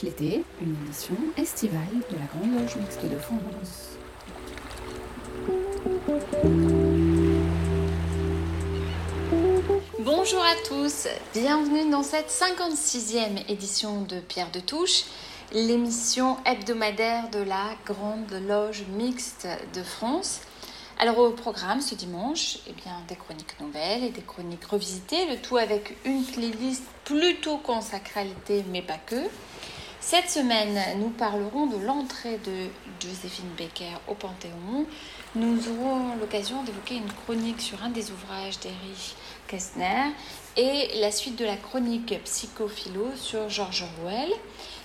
l'été, une édition estivale de la Grande Loge Mixte de France. Bonjour à tous, bienvenue dans cette 56e édition de Pierre de Touche, l'émission hebdomadaire de la Grande Loge Mixte de France. Alors au programme ce dimanche, eh bien, des chroniques nouvelles et des chroniques revisitées, le tout avec une playlist plutôt consacrée à l'été, mais pas que. Cette semaine, nous parlerons de l'entrée de Joséphine Baker au Panthéon. Nous aurons l'occasion d'évoquer une chronique sur un des ouvrages d'Erich Kästner et la suite de la chronique psychophilo sur George Orwell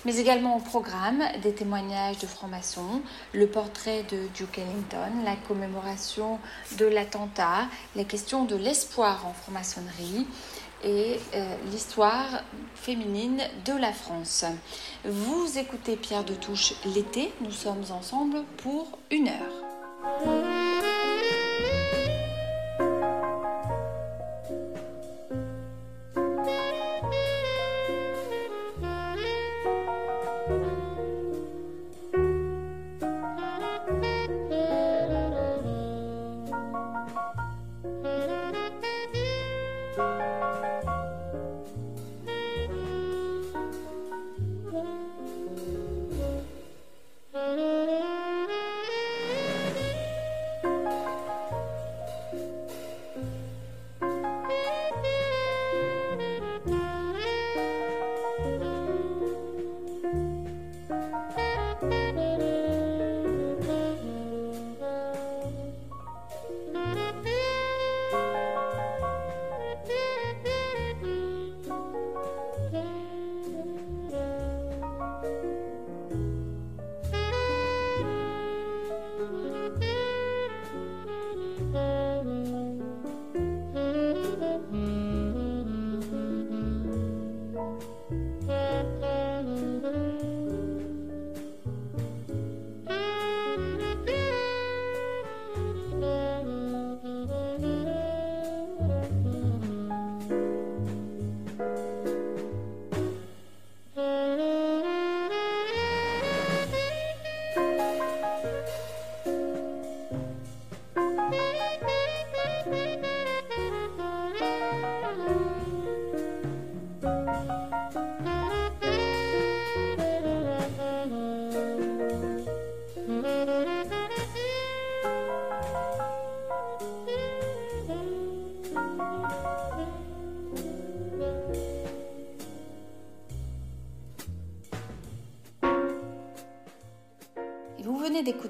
mais également au programme des témoignages de francs-maçons, le portrait de Duke Ellington, la commémoration de l'attentat, les questions de l'espoir en franc-maçonnerie et euh, l'histoire féminine de la France. Vous écoutez Pierre de Touche l'été, nous sommes ensemble pour une heure.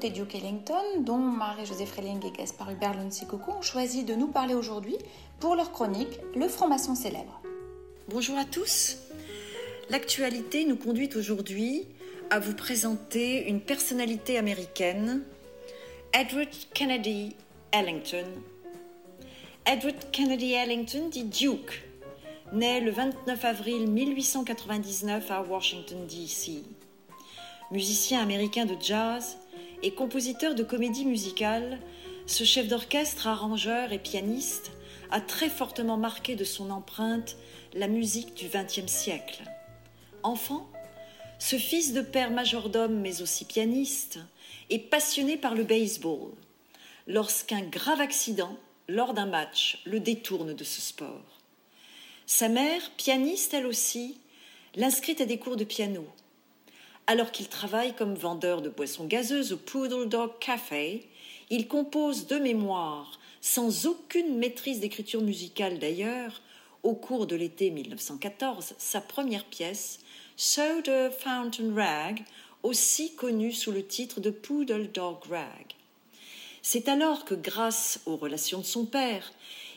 Duke Ellington, dont Marie-Josée Freling et Gaspard Hubert Lunsikoku ont choisi de nous parler aujourd'hui pour leur chronique Le franc-maçon célèbre. Bonjour à tous. L'actualité nous conduit aujourd'hui à vous présenter une personnalité américaine, Edward Kennedy Ellington. Edward Kennedy Ellington dit Duke, né le 29 avril 1899 à Washington, D.C. Musicien américain de jazz, et compositeur de comédie musicale, ce chef d'orchestre, arrangeur et pianiste a très fortement marqué de son empreinte la musique du XXe siècle. Enfant, ce fils de père majordome mais aussi pianiste est passionné par le baseball lorsqu'un grave accident lors d'un match le détourne de ce sport. Sa mère, pianiste elle aussi, l'inscrit à des cours de piano alors qu'il travaille comme vendeur de boissons gazeuses au Poodle Dog Café, il compose de mémoire, sans aucune maîtrise d'écriture musicale d'ailleurs, au cours de l'été 1914, sa première pièce, Soda Fountain Rag, aussi connue sous le titre de Poodle Dog Rag. C'est alors que, grâce aux relations de son père,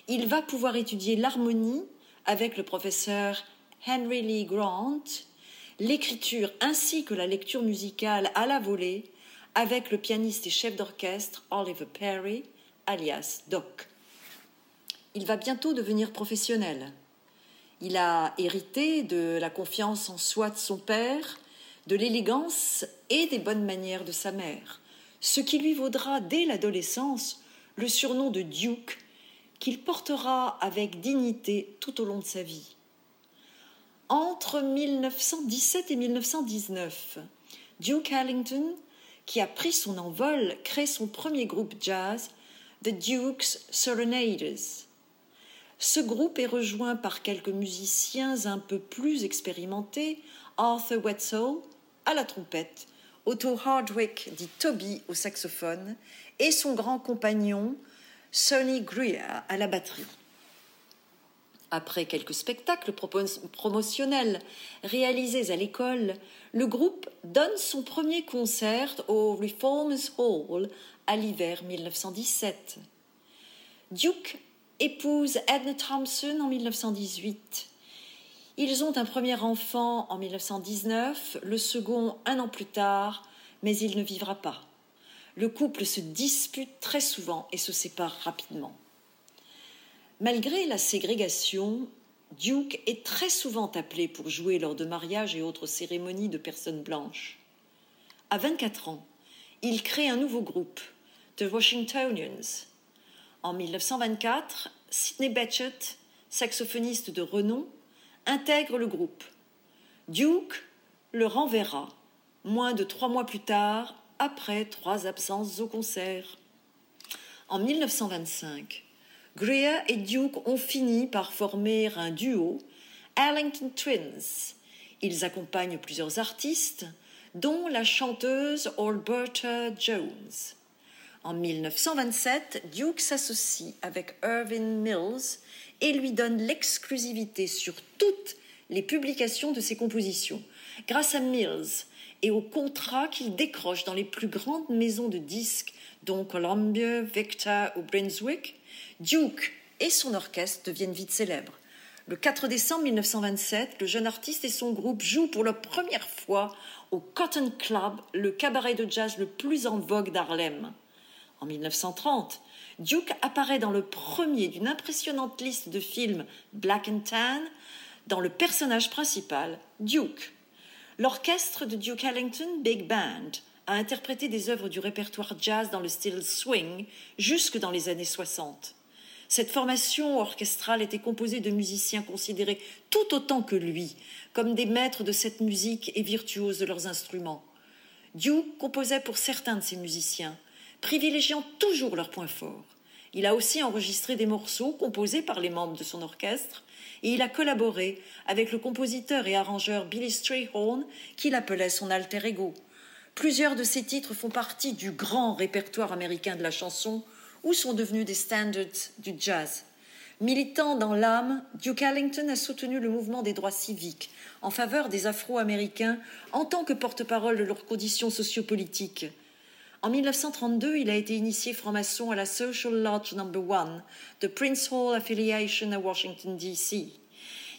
il va pouvoir étudier l'harmonie avec le professeur Henry Lee Grant l'écriture ainsi que la lecture musicale à la volée avec le pianiste et chef d'orchestre Oliver Perry, alias Doc. Il va bientôt devenir professionnel. Il a hérité de la confiance en soi de son père, de l'élégance et des bonnes manières de sa mère, ce qui lui vaudra dès l'adolescence le surnom de Duke qu'il portera avec dignité tout au long de sa vie. Entre 1917 et 1919. Duke Ellington, qui a pris son envol, crée son premier groupe jazz, The Duke's Serenaders. Ce groupe est rejoint par quelques musiciens un peu plus expérimentés, Arthur Wetzel à la trompette, Otto Hardwick dit Toby au saxophone et son grand compagnon Sonny Greer à la batterie. Après quelques spectacles promotionnels réalisés à l'école, le groupe donne son premier concert au Reformers Hall à l'hiver 1917. Duke épouse Edna Thompson en 1918. Ils ont un premier enfant en 1919, le second un an plus tard, mais il ne vivra pas. Le couple se dispute très souvent et se sépare rapidement. Malgré la ségrégation, Duke est très souvent appelé pour jouer lors de mariages et autres cérémonies de personnes blanches. À 24 ans, il crée un nouveau groupe, The Washingtonians. En 1924, Sidney Bechet, saxophoniste de renom, intègre le groupe. Duke le renverra, moins de trois mois plus tard, après trois absences au concert. En 1925, Greer et Duke ont fini par former un duo, Ellington Twins. Ils accompagnent plusieurs artistes, dont la chanteuse Alberta Jones. En 1927, Duke s'associe avec Irving Mills et lui donne l'exclusivité sur toutes les publications de ses compositions. Grâce à Mills et au contrat qu'il décroche dans les plus grandes maisons de disques, dont Columbia, Victor ou Brunswick, Duke et son orchestre deviennent vite célèbres. Le 4 décembre 1927, le jeune artiste et son groupe jouent pour la première fois au Cotton Club, le cabaret de jazz le plus en vogue d'Harlem. En 1930, Duke apparaît dans le premier d'une impressionnante liste de films Black and Tan dans le personnage principal, Duke. L'orchestre de Duke Ellington Big Band a interprété des œuvres du répertoire jazz dans le style swing jusque dans les années 60. Cette formation orchestrale était composée de musiciens considérés tout autant que lui comme des maîtres de cette musique et virtuoses de leurs instruments. Duke composait pour certains de ces musiciens, privilégiant toujours leurs points forts. Il a aussi enregistré des morceaux composés par les membres de son orchestre et il a collaboré avec le compositeur et arrangeur Billy Strayhorn qu'il appelait son alter ego. Plusieurs de ses titres font partie du grand répertoire américain de la chanson ou sont devenus des standards du jazz? Militant dans l'âme, Duke Ellington a soutenu le mouvement des droits civiques en faveur des Afro-Américains en tant que porte-parole de leurs conditions sociopolitiques. En 1932, il a été initié franc-maçon à la Social Lodge No. 1 de Prince Hall Affiliation à Washington, D.C.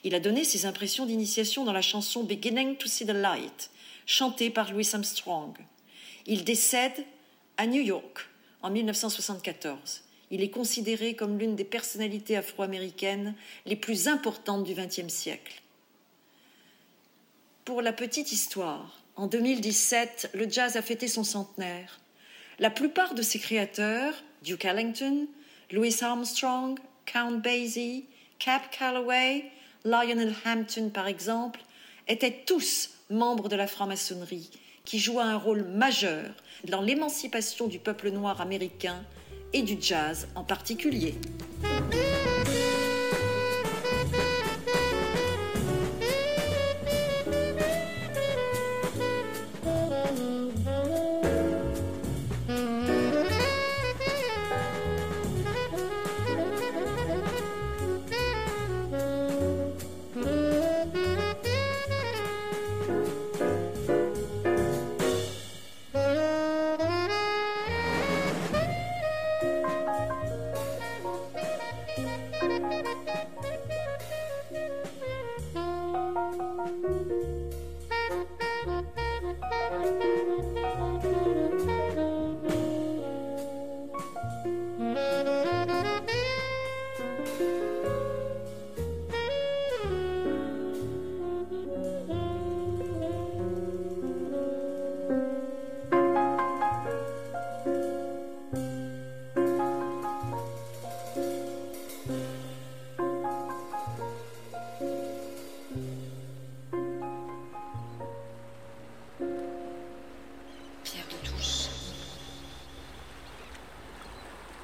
Il a donné ses impressions d'initiation dans la chanson Beginning to See the Light, chantée par Louis Armstrong. Il décède à New York en 1974. Il est considéré comme l'une des personnalités afro-américaines les plus importantes du XXe siècle. Pour la petite histoire, en 2017, le jazz a fêté son centenaire. La plupart de ses créateurs, Duke Ellington, Louis Armstrong, Count Basie, Cap Calloway, Lionel Hampton par exemple, étaient tous membres de la franc-maçonnerie qui joua un rôle majeur dans l'émancipation du peuple noir américain et du jazz en particulier.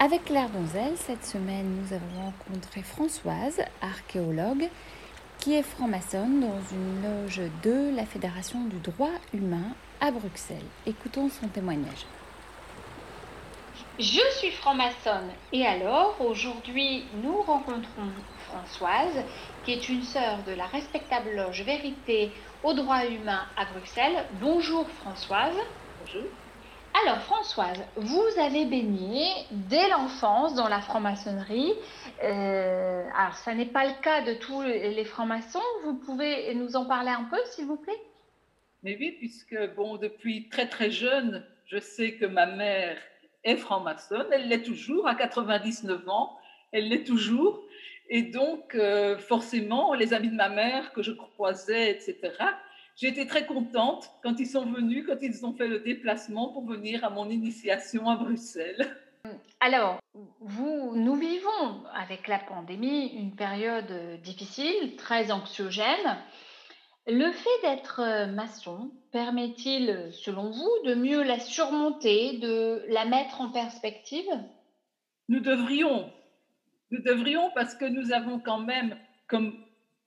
Avec Claire Donzel, cette semaine, nous avons rencontré Françoise, archéologue, qui est franc-maçonne dans une loge de la Fédération du droit humain à Bruxelles. Écoutons son témoignage. Je suis franc-maçonne et alors aujourd'hui nous rencontrons Françoise qui est une sœur de la respectable loge Vérité au droit humain à Bruxelles. Bonjour Françoise. Bonjour. Alors Françoise, vous avez baigné dès l'enfance dans la franc-maçonnerie. Euh, alors ça n'est pas le cas de tous les francs-maçons. Vous pouvez nous en parler un peu s'il vous plaît? Mais oui, puisque bon, depuis très très jeune, je sais que ma mère est franc-maçonne. Elle l'est toujours à 99 ans. Elle l'est toujours. Et donc, euh, forcément, les amis de ma mère que je croisais, etc., été très contente quand ils sont venus, quand ils ont fait le déplacement pour venir à mon initiation à Bruxelles. Alors, vous, nous vivons avec la pandémie une période difficile, très anxiogène. Le fait d'être maçon permet-il, selon vous, de mieux la surmonter, de la mettre en perspective? Nous devrions. Nous devrions parce que nous avons quand même comme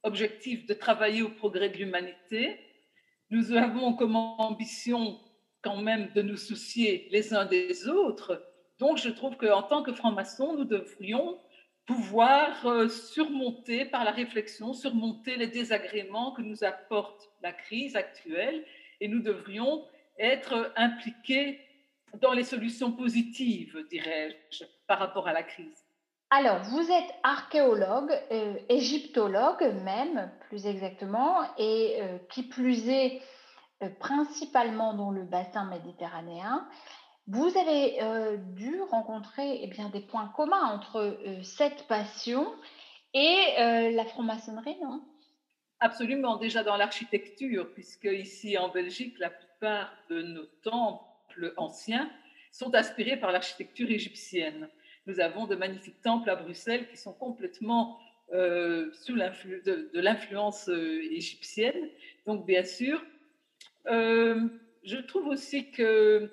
objectif de travailler au progrès de l'humanité nous avons comme ambition quand même de nous soucier les uns des autres. Donc, je trouve qu'en tant que francs-maçons, nous devrions pouvoir euh, surmonter par la réflexion, surmonter les désagréments que nous apporte la crise actuelle et nous devrions être impliqués dans les solutions positives, dirais-je, par rapport à la crise. Alors, vous êtes archéologue, euh, égyptologue même, plus exactement, et euh, qui plus est euh, principalement dans le bassin méditerranéen. Vous avez dû rencontrer eh bien, des points communs entre cette passion et la franc-maçonnerie, non? Absolument, déjà dans l'architecture, puisque ici en Belgique, la plupart de nos temples anciens sont inspirés par l'architecture égyptienne. Nous avons de magnifiques temples à Bruxelles qui sont complètement euh, sous de, de l'influence euh, égyptienne. Donc, bien sûr, euh, je trouve aussi que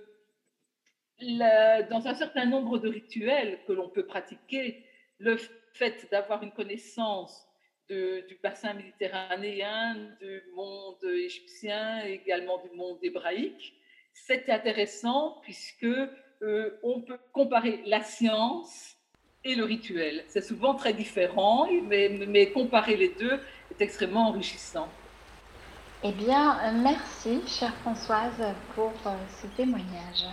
dans un certain nombre de rituels que l'on peut pratiquer, le fait d'avoir une connaissance du bassin méditerranéen, du monde égyptien, également du monde hébraïque, c'est intéressant puisque euh, on peut comparer la science et le rituel. C'est souvent très différent, mais, comparer les deux est extrêmement enrichissant. Eh bien, merci, chère Françoise, pour euh, ce témoignage.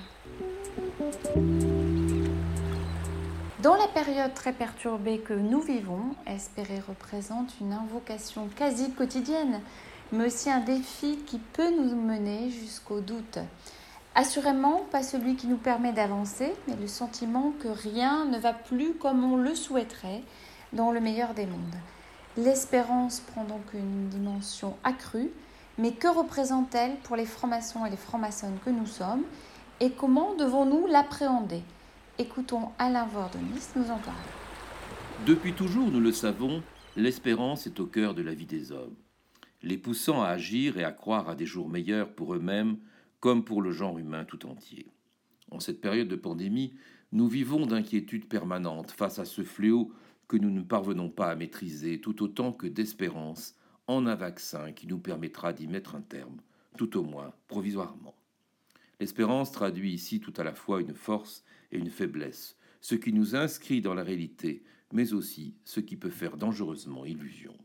Dans la période très perturbée que nous vivons, espérer représente une invocation quasi quotidienne, mais aussi un défi qui peut nous mener jusqu'au doute. Assurément, pas celui qui nous permet d'avancer, mais le sentiment que rien ne va plus comme on le souhaiterait dans le meilleur des mondes. L'espérance prend donc une dimension accrue, mais que représente-t-elle pour les francs-maçons et les francs-maçonnes que nous sommes et comment devons-nous l'appréhender? Écoutons Alain Vordenis nous en parler. Depuis toujours, nous le savons, l'espérance est au cœur de la vie des hommes, les poussant à agir et à croire à des jours meilleurs pour eux-mêmes comme pour le genre humain tout entier. En cette période de pandémie, nous vivons d'inquiétudes permanentes face à ce fléau que nous ne parvenons pas à maîtriser, tout autant que d'espérance en un vaccin qui nous permettra d'y mettre un terme, tout au moins provisoirement. L'espérance traduit ici tout à la fois une force et une faiblesse, ce qui nous inscrit dans la réalité, mais aussi ce qui peut faire dangereusement illusion.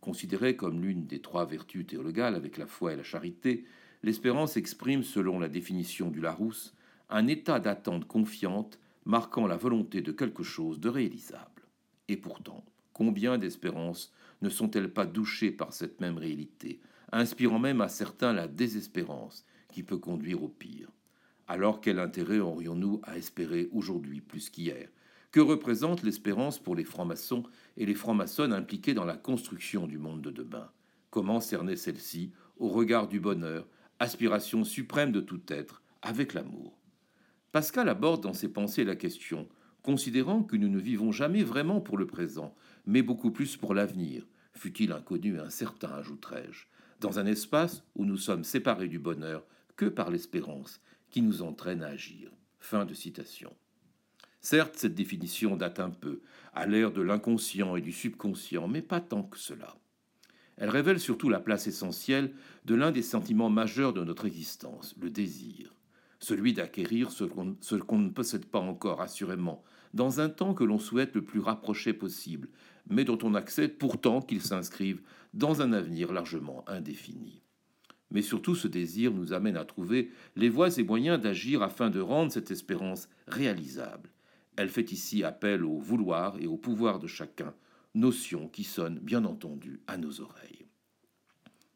Considérée comme l'une des trois vertus théologales avec la foi et la charité, l'espérance exprime, selon la définition du Larousse, un état d'attente confiante marquant la volonté de quelque chose de réalisable. Et pourtant, combien d'espérances ne sont-elles pas douchées par cette même réalité, inspirant même à certains la désespérance qui peut conduire au pire? Alors quel intérêt aurions-nous à espérer aujourd'hui plus qu'hier? Que représente l'espérance pour les francs-maçons et les francs-maçonnes impliqués dans la construction du monde de demain? Comment cerner celle-ci au regard du bonheur, aspiration suprême de tout être, avec l'amour. Pascal aborde dans ses pensées la question, considérant que nous ne vivons jamais vraiment pour le présent, mais beaucoup plus pour l'avenir, fut-il inconnu et incertain, ajouterai-je, dans un espace où nous sommes séparés du bonheur que par l'espérance qui nous entraîne à agir. Fin de citation. Certes, cette définition date un peu, à l'ère de l'inconscient et du subconscient, mais pas tant que cela. Elle révèle surtout la place essentielle de l'un des sentiments majeurs de notre existence, le désir, celui d'acquérir ce qu'on ne possède pas encore assurément, dans un temps que l'on souhaite le plus rapproché possible, mais dont on accepte pourtant qu'il s'inscrive dans un avenir largement indéfini. Mais surtout ce désir nous amène à trouver les voies et moyens d'agir afin de rendre cette espérance réalisable. Elle fait ici appel au vouloir et au pouvoir de chacun, notion qui sonne bien entendu à nos oreilles.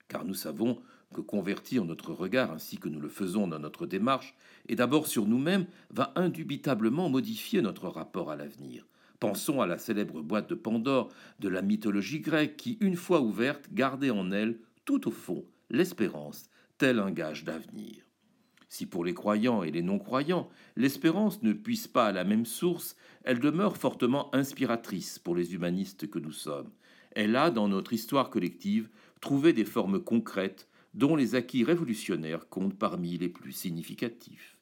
Car nous savons que convertir notre regard ainsi que nous le faisons dans notre démarche, et d'abord sur nous-mêmes, va indubitablement modifier notre rapport à l'avenir. Pensons à la célèbre boîte de Pandore de la mythologie grecque qui, une fois ouverte, gardait en elle, tout au fond, l'espérance, tel un gage d'avenir. Si pour les croyants et les non-croyants, l'espérance ne puisse pas à la même source, elle demeure fortement inspiratrice pour les humanistes que nous sommes. Elle a, dans notre histoire collective, trouvé des formes concrètes dont les acquis révolutionnaires comptent parmi les plus significatifs.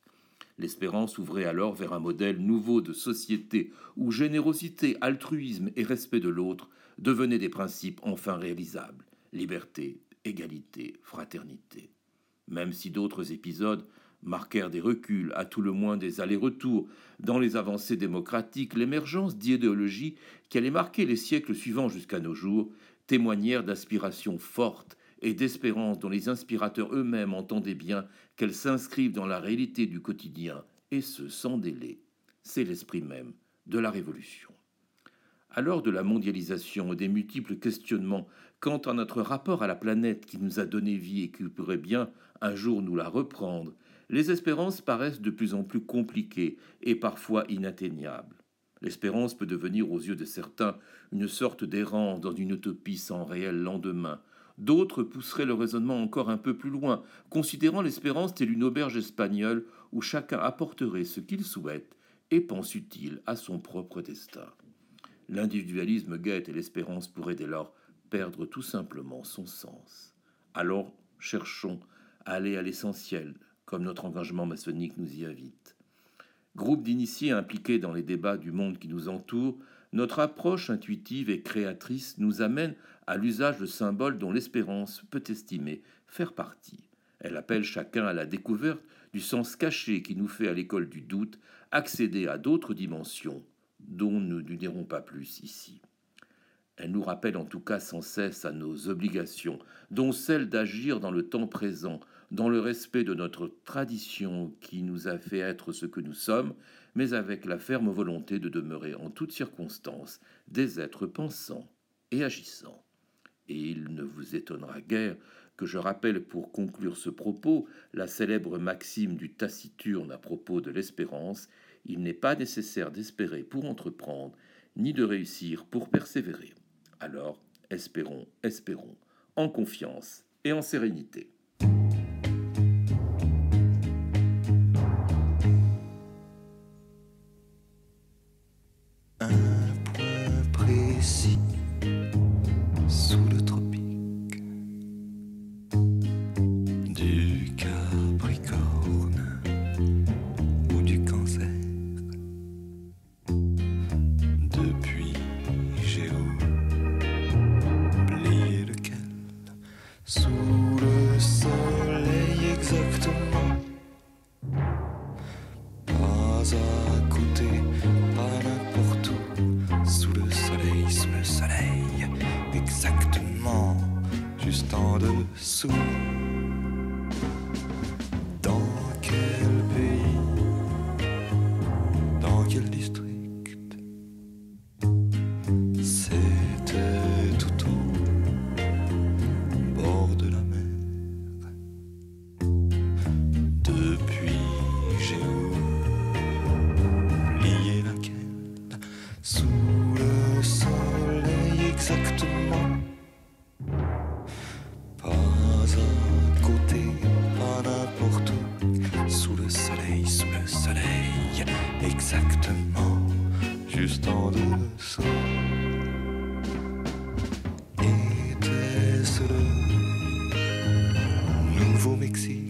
L'espérance ouvrait alors vers un modèle nouveau de société où générosité, altruisme et respect de l'autre devenaient des principes enfin réalisables. Liberté, égalité, fraternité. Même si d'autres épisodes marquèrent des reculs, à tout le moins des allers-retours, dans les avancées démocratiques, l'émergence d'idéologies qui allaient marquer les siècles suivants jusqu'à nos jours témoignèrent d'aspirations fortes et d'espérance dont les inspirateurs eux-mêmes entendaient bien qu'elles s'inscrivent dans la réalité du quotidien, et ce sans délai. C'est l'esprit même de la Révolution. À l'heure de la mondialisation et des multiples questionnements quant à notre rapport à la planète qui nous a donné vie et qui pourrait bien un jour nous la reprendre, les espérances paraissent de plus en plus compliquées et parfois inatteignables. L'espérance peut devenir aux yeux de certains une sorte d'errance dans une utopie sans réel lendemain. D'autres pousseraient le raisonnement encore un peu plus loin, considérant l'espérance telle une auberge espagnole où chacun apporterait ce qu'il souhaite et pense utile à son propre destin. L'individualisme guette et l'espérance pourrait dès lors perdre tout simplement son sens. Alors, cherchons aller à l'essentiel, comme notre engagement maçonnique nous y invite. Groupe d'initiés impliqués dans les débats du monde qui nous entoure, notre approche intuitive et créatrice nous amène à l'usage de symboles dont l'espérance peut estimer faire partie. Elle appelle chacun à la découverte du sens caché qui nous fait à l'école du doute accéder à d'autres dimensions dont nous ne dirons pas plus ici. Elle nous rappelle en tout cas sans cesse à nos obligations, dont celle d'agir dans le temps présent, dans le respect de notre tradition qui nous a fait être ce que nous sommes, mais avec la ferme volonté de demeurer en toutes circonstances des êtres pensants et agissants. Et il ne vous étonnera guère que je rappelle pour conclure ce propos la célèbre maxime du taciturne à propos de l'espérance, il n'est pas nécessaire d'espérer pour entreprendre, ni de réussir pour persévérer. Alors, espérons, espérons, en confiance et en sérénité. Vers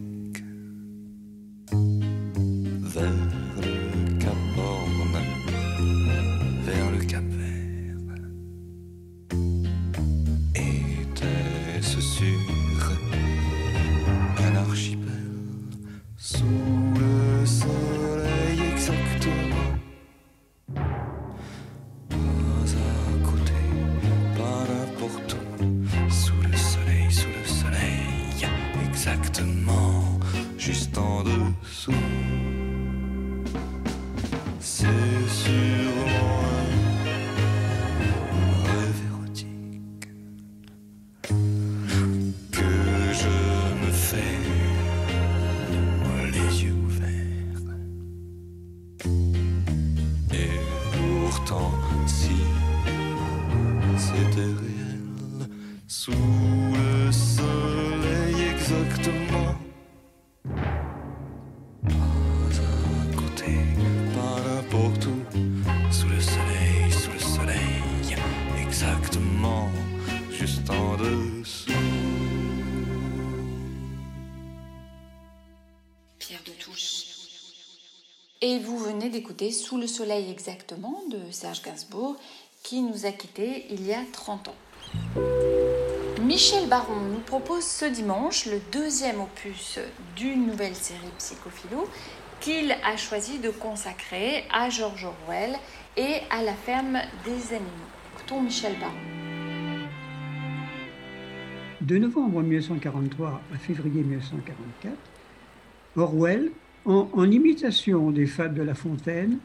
venez d'écouter Sous le soleil exactement de Serge Gainsbourg qui nous a quittés il y a 30 ans. Michel Baron nous propose ce dimanche le deuxième opus d'une nouvelle série Psychophilo qu'il a choisi de consacrer à George Orwell et à la ferme des animaux. Écoutons Michel Baron. De novembre 1943 à février 1944, Orwell, en, imitation des fables de La Fontaine,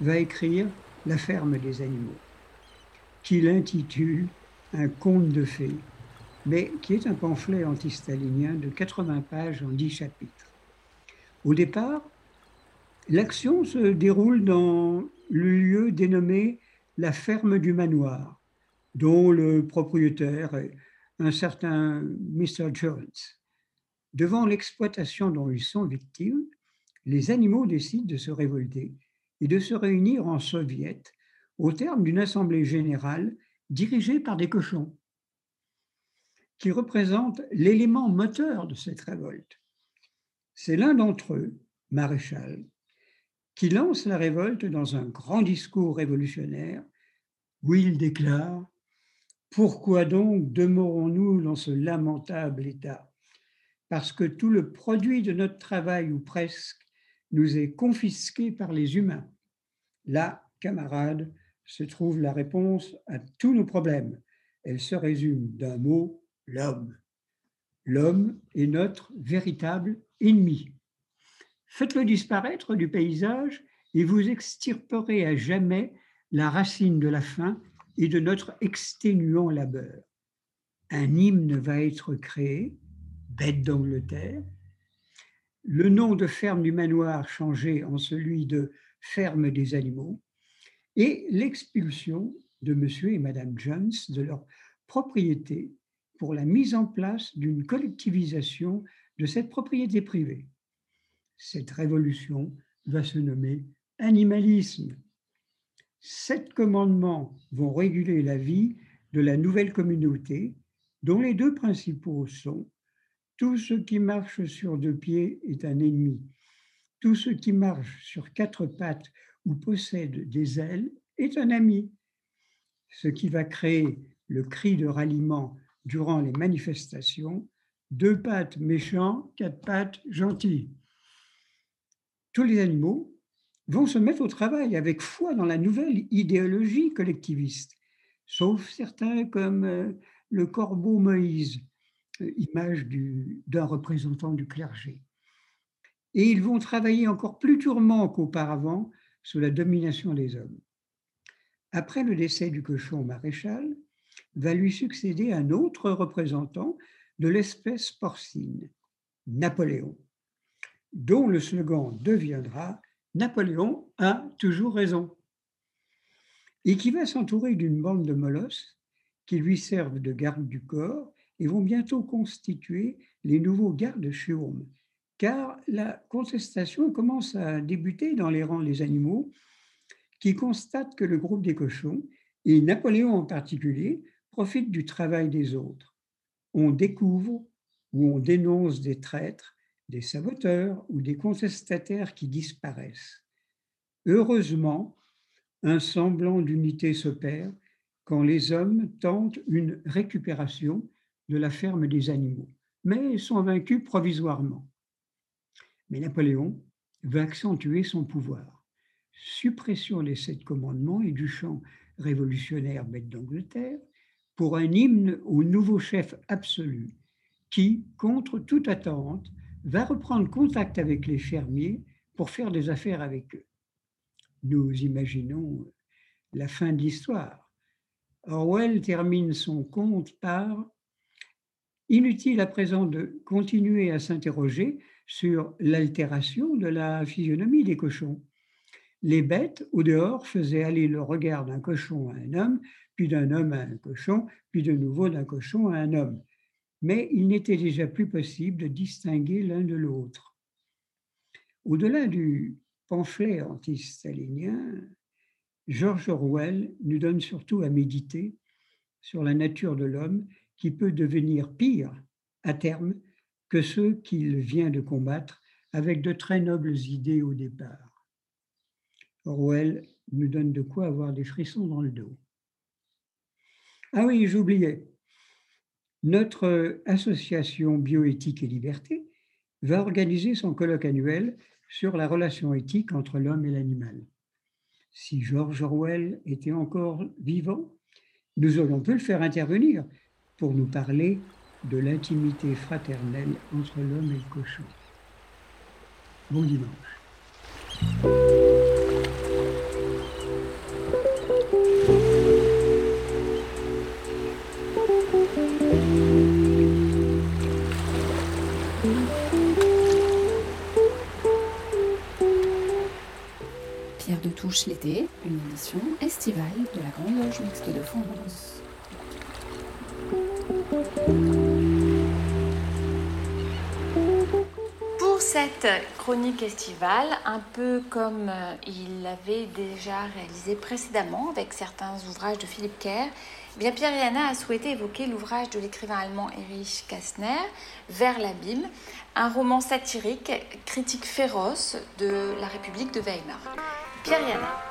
va écrire La ferme des animaux, qu'il intitule Un conte de fées, mais qui est un pamphlet antistalinien de 80 pages en 10 chapitres. Au départ, l'action se déroule dans le lieu dénommé la ferme du manoir, dont le propriétaire est un certain Mr. Jones. Devant l'exploitation dont ils sont victimes, les animaux décident de se révolter et de se réunir en soviet au terme d'une assemblée générale dirigée par des cochons, qui représentent l'élément moteur de cette révolte. C'est l'un d'entre eux, Maréchal, qui lance la révolte dans un grand discours révolutionnaire où il déclare Pourquoi donc demeurons-nous dans ce lamentable état? Parce que tout le produit de notre travail, ou presque, nous est confisqué par les humains. Là, camarades, se trouve la réponse à tous nos problèmes. Elle se résume d'un mot, l'homme. L'homme est notre véritable ennemi. Faites-le disparaître du paysage et vous extirperez à jamais la racine de la faim et de notre exténuant labeur. Un hymne va être créé, bête d'Angleterre, le nom de ferme du manoir changé en celui de ferme des animaux, et l'expulsion de monsieur et madame Jones de leur propriété pour la mise en place d'une collectivisation de cette propriété privée. Cette révolution va se nommer animalisme. Sept commandements vont réguler la vie de la nouvelle communauté, dont les deux principaux sont tout ce qui marche sur deux pieds est un ennemi, tout ce qui marche sur quatre pattes ou possède des ailes est un ami, ce qui va créer le cri de ralliement durant les manifestations, deux pattes méchants, quatre pattes gentils. Tous les animaux vont se mettre au travail avec foi dans la nouvelle idéologie collectiviste, sauf certains comme euh, le corbeau Moïse, image d'un représentant du clergé. Et ils vont travailler encore plus durement qu'auparavant sous la domination des hommes. Après le décès du cochon maréchal, va lui succéder un autre représentant de l'espèce porcine, Napoléon, dont le slogan deviendra Napoléon a toujours raison, et qui va s'entourer d'une bande de molosses qui lui servent de garde du corps et vont bientôt constituer les nouveaux gardes chiourmes, car la contestation commence à débuter dans les rangs des animaux qui constatent que le groupe des cochons, et Napoléon en particulier, profite du travail des autres. On découvre ou on dénonce des traîtres, des saboteurs ou des contestataires qui disparaissent. Heureusement, un semblant d'unité s'opère quand les hommes tentent une récupération de la ferme des animaux, mais sont vaincus provisoirement. Mais Napoléon va accentuer son pouvoir. Suppression des sept commandements et du chant révolutionnaire bête d'Angleterre pour un hymne au nouveau chef absolu qui, contre toute attente, va reprendre contact avec les fermiers pour faire des affaires avec eux. Nous imaginons la fin de l'histoire. Orwell termine son conte par Inutile à présent de continuer à s'interroger sur l'altération de la physionomie des cochons. Les bêtes, au dehors, faisaient aller le regard d'un cochon à un homme, puis d'un homme à un cochon, puis de nouveau d'un cochon à un homme. Mais il n'était déjà plus possible de distinguer l'un de l'autre. Au-delà du pamphlet anti-stalinien, George Orwell nous donne surtout à méditer sur la nature de l'homme qui peut devenir pire à terme que ceux qu'il vient de combattre avec de très nobles idées au départ. Orwell nous donne de quoi avoir des frissons dans le dos. Ah oui, j'oubliais. Notre association Bioéthique et Liberté va organiser son colloque annuel sur la relation éthique entre l'homme et l'animal. Si George Orwell était encore vivant, nous aurions pu le faire intervenir pour nous parler de l'intimité fraternelle entre l'homme et le cochon. Bon dimanche. Pierre de Touche l'été, une édition estivale de la Grande Loge Mixte de France. Pour cette chronique estivale, un peu comme euh, il l'avait déjà réalisé précédemment avec certains ouvrages de Philippe Kerr, eh bien Pierre Yana a souhaité évoquer l'ouvrage de l'écrivain allemand Erich Kästner, Vers l'abîme, un roman satirique, critique féroce de la République de Weimar. Pierre Yana.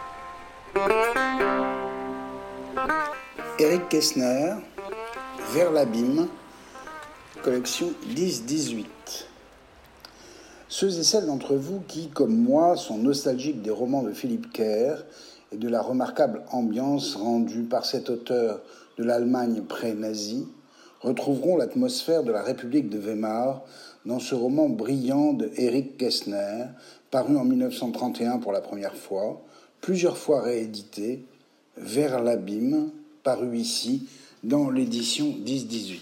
Eric Kessner, Vers l'abîme, collection 10-18. Ceux et celles d'entre vous qui, comme moi, sont nostalgiques des romans de Philippe Kerr et de la remarquable ambiance rendue par cet auteur de l'Allemagne pré-nazie, retrouveront l'atmosphère de la République de Weimar dans ce roman brillant de Erich Kästner, paru en 1931 pour la première fois, plusieurs fois réédité, Vers l'abîme, paru ici dans l'édition 10-18.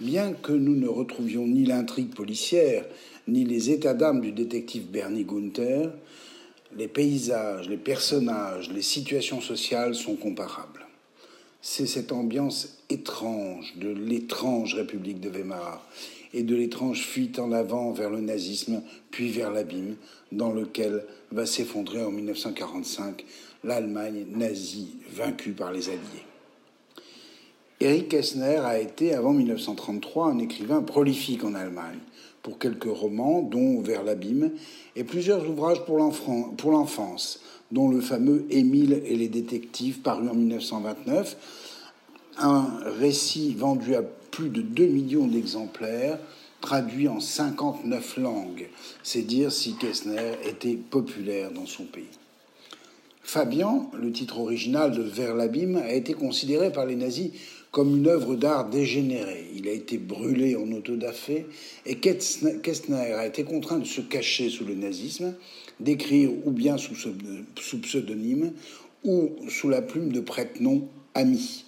Bien que nous ne retrouvions ni l'intrigue policière, ni les états d'âme du détective Bernie Gunther, les paysages, les personnages, les situations sociales sont comparables. C'est cette ambiance étrange de l'étrange République de Weimar et de l'étrange fuite en avant vers le nazisme, puis vers l'abîme, dans lequel va s'effondrer en 1945 l'Allemagne nazie vaincue par les Alliés. Erich Kästner a été, avant 1933, un écrivain prolifique en Allemagne, pour quelques romans, dont Vers l'abîme, et plusieurs ouvrages pour l'enfance, dont le fameux Émile et les détectives, paru en 1929, un récit vendu à plus de 2 millions d'exemplaires, traduit en 59 langues. C'est dire si Kessner était populaire dans son pays. Fabian, le titre original de Vers l'abîme, a été considéré par les nazis comme une œuvre d'art dégénérée. Il a été brûlé en autodafé et Kestner a été contraint de se cacher sous le nazisme, d'écrire ou bien sous, pseudonyme ou sous la plume de prête-nom Ami.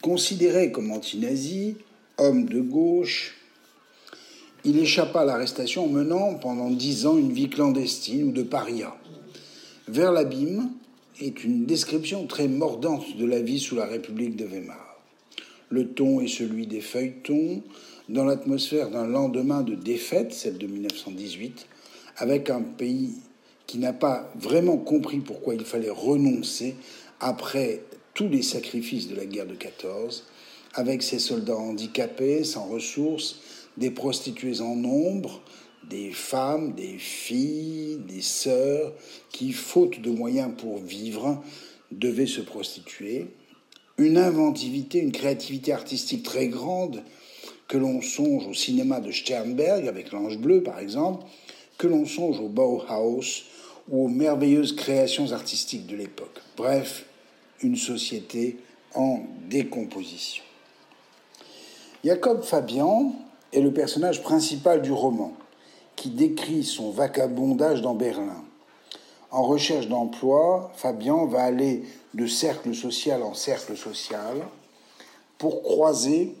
Considéré comme anti-nazi, homme de gauche, il échappa à l'arrestation en menant pendant dix ans une vie clandestine ou de paria. Vers l'abîme est une description très mordante de la vie sous la République de Weimar. Le ton est celui des feuilletons, dans l'atmosphère d'un lendemain de défaite, celle de 1918, avec un pays qui n'a pas vraiment compris pourquoi il fallait renoncer après tous les sacrifices de la guerre de 14, avec ses soldats handicapés, sans ressources, des prostituées en nombre, des femmes, des filles, des sœurs qui, faute de moyens pour vivre, devaient se prostituer, une inventivité, une créativité artistique très grande, que l'on songe au cinéma de Sternberg avec l'Ange bleu par exemple, que l'on songe au Bauhaus ou aux merveilleuses créations artistiques de l'époque. Bref, une société en décomposition. Jacob Fabian est le personnage principal du roman, qui décrit son vagabondage dans Berlin. En recherche d'emploi, Fabian va aller de cercle social en cercle social pour croiser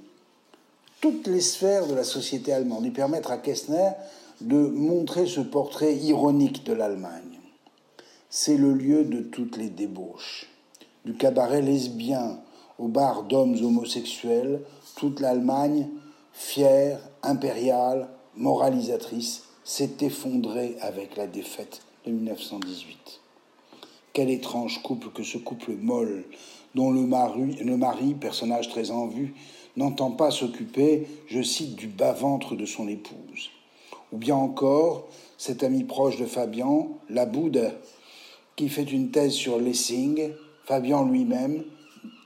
toutes les sphères de la société allemande et permettre à Kessner de montrer ce portrait ironique de l'Allemagne. C'est le lieu de toutes les débauches. Du cabaret lesbien au bar d'hommes homosexuels, toute l'Allemagne, fière, impériale, moralisatrice, s'est effondrée avec la défaite de 1918. Quel étrange couple que ce couple molle, dont le mari, personnage très en vue, n'entend pas s'occuper, je cite, du bas-ventre de son épouse. Ou bien encore, cet ami proche de Fabian, la Boude, qui fait une thèse sur Lessing, Fabian lui-même